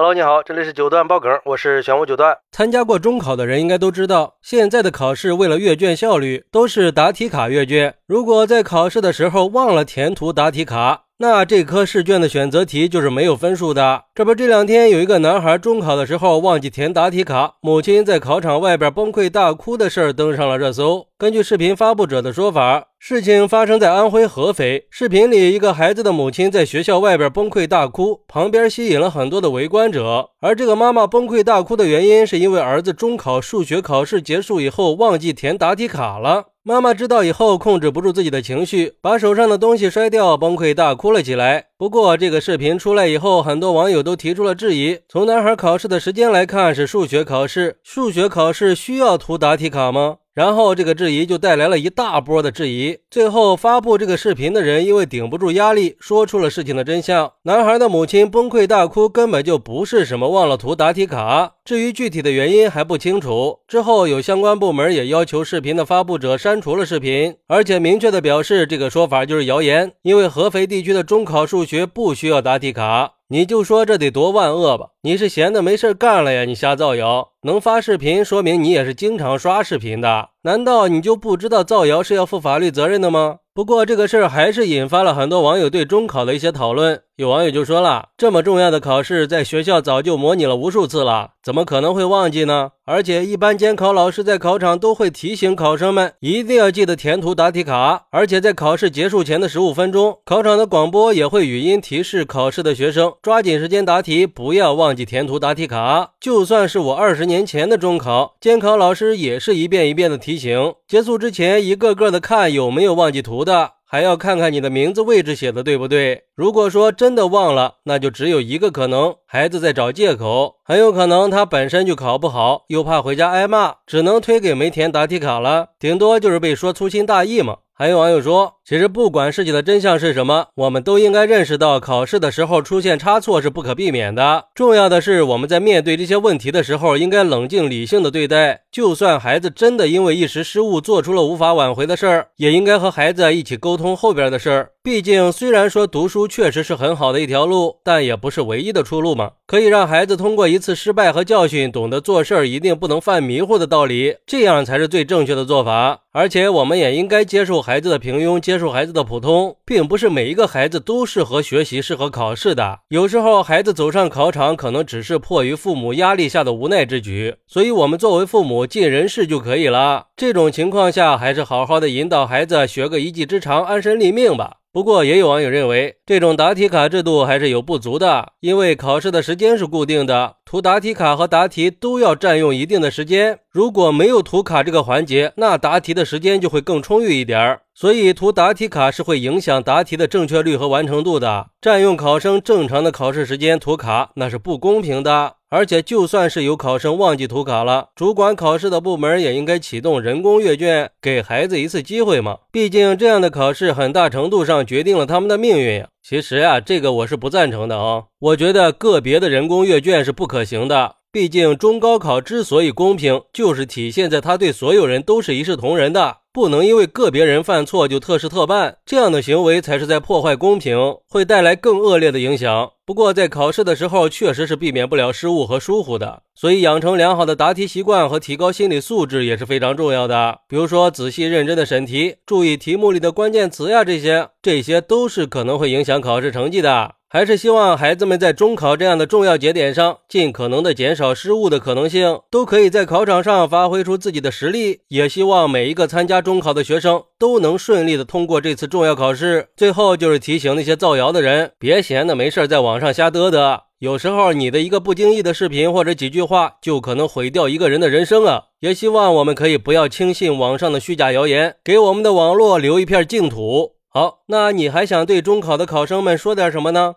Hello，你好，这里是九段爆梗，我是玄武九段。参加过中考的人应该都知道，现在的考试为了阅卷效率，都是答题卡阅卷。如果在考试的时候忘了填涂答题卡，那这科试卷的选择题就是没有分数的。这不，这两天有一个男孩中考的时候忘记填答题卡，母亲在考场外边崩溃大哭的事儿登上了热搜。根据视频发布者的说法，事情发生在安徽合肥。视频里，一个孩子的母亲在学校外边崩溃大哭，旁边吸引了很多的围观者。而这个妈妈崩溃大哭的原因，是因为儿子中考数学考试结束以后忘记填答题卡了。妈妈知道以后，控制不住自己的情绪，把手上的东西摔掉，崩溃大哭了起来。不过，这个视频出来以后，很多网友都提出了质疑。从男孩考试的时间来看，是数学考试，数学考试需要涂答题卡吗？然后这个质疑就带来了一大波的质疑。最后发布这个视频的人因为顶不住压力，说出了事情的真相。男孩的母亲崩溃大哭，根本就不是什么忘了涂答题卡。至于具体的原因还不清楚。之后有相关部门也要求视频的发布者删除了视频，而且明确的表示这个说法就是谣言，因为合肥地区的中考数学不需要答题卡。你就说这得多万恶吧？你是闲的没事干了呀？你瞎造谣，能发视频说明你也是经常刷视频的。难道你就不知道造谣是要负法律责任的吗？不过这个事儿还是引发了很多网友对中考的一些讨论。有网友就说了，这么重要的考试，在学校早就模拟了无数次了，怎么可能会忘记呢？而且一般监考老师在考场都会提醒考生们一定要记得填涂答题卡，而且在考试结束前的十五分钟，考场的广播也会语音提示考试的学生抓紧时间答题，不要忘记填涂答题卡。就算是我二十年前的中考，监考老师也是一遍一遍的提醒，结束之前一个个的看有没有忘记涂的。还要看看你的名字位置写的对不对。如果说真的忘了，那就只有一个可能，孩子在找借口，很有可能他本身就考不好，又怕回家挨骂，只能推给没填答题卡了，顶多就是被说粗心大意嘛。还有网友说，其实不管事情的真相是什么，我们都应该认识到，考试的时候出现差错是不可避免的。重要的是，我们在面对这些问题的时候，应该冷静理性的对待。就算孩子真的因为一时失误做出了无法挽回的事儿，也应该和孩子一起沟通后边的事儿。毕竟，虽然说读书确实是很好的一条路，但也不是唯一的出路嘛。可以让孩子通过一次失败和教训，懂得做事儿一定不能犯迷糊的道理，这样才是最正确的做法。而且，我们也应该接受孩子的平庸，接受孩子的普通，并不是每一个孩子都适合学习、适合考试的。有时候，孩子走上考场，可能只是迫于父母压力下的无奈之举。所以，我们作为父母尽人事就可以了。这种情况下，还是好好的引导孩子学个一技之长，安身立命吧。不过，也有网友认为，这种答题卡制度还是有不足的，因为考试的时间是固定的，涂答题卡和答题都要占用一定的时间。如果没有涂卡这个环节，那答题的时间就会更充裕一点儿。所以，涂答题卡是会影响答题的正确率和完成度的，占用考生正常的考试时间涂卡，那是不公平的。而且，就算是有考生忘记涂卡了，主管考试的部门也应该启动人工阅卷，给孩子一次机会嘛。毕竟，这样的考试很大程度上决定了他们的命运呀。其实呀，这个我是不赞成的啊。我觉得个别的人工阅卷是不可行的。毕竟，中高考之所以公平，就是体现在他对所有人都是一视同仁的。不能因为个别人犯错就特事特办，这样的行为才是在破坏公平，会带来更恶劣的影响。不过在考试的时候，确实是避免不了失误和疏忽的，所以养成良好的答题习惯和提高心理素质也是非常重要的。比如说仔细认真的审题，注意题目里的关键词呀，这些这些都是可能会影响考试成绩的。还是希望孩子们在中考这样的重要节点上，尽可能的减少失误的可能性，都可以在考场上发挥出自己的实力。也希望每一个参加中考的学生都能顺利的通过这次重要考试。最后就是提醒那些造谣的人，别闲的没事在网上瞎嘚嘚。有时候你的一个不经意的视频或者几句话，就可能毁掉一个人的人生啊！也希望我们可以不要轻信网上的虚假谣言，给我们的网络留一片净土。好，那你还想对中考的考生们说点什么呢？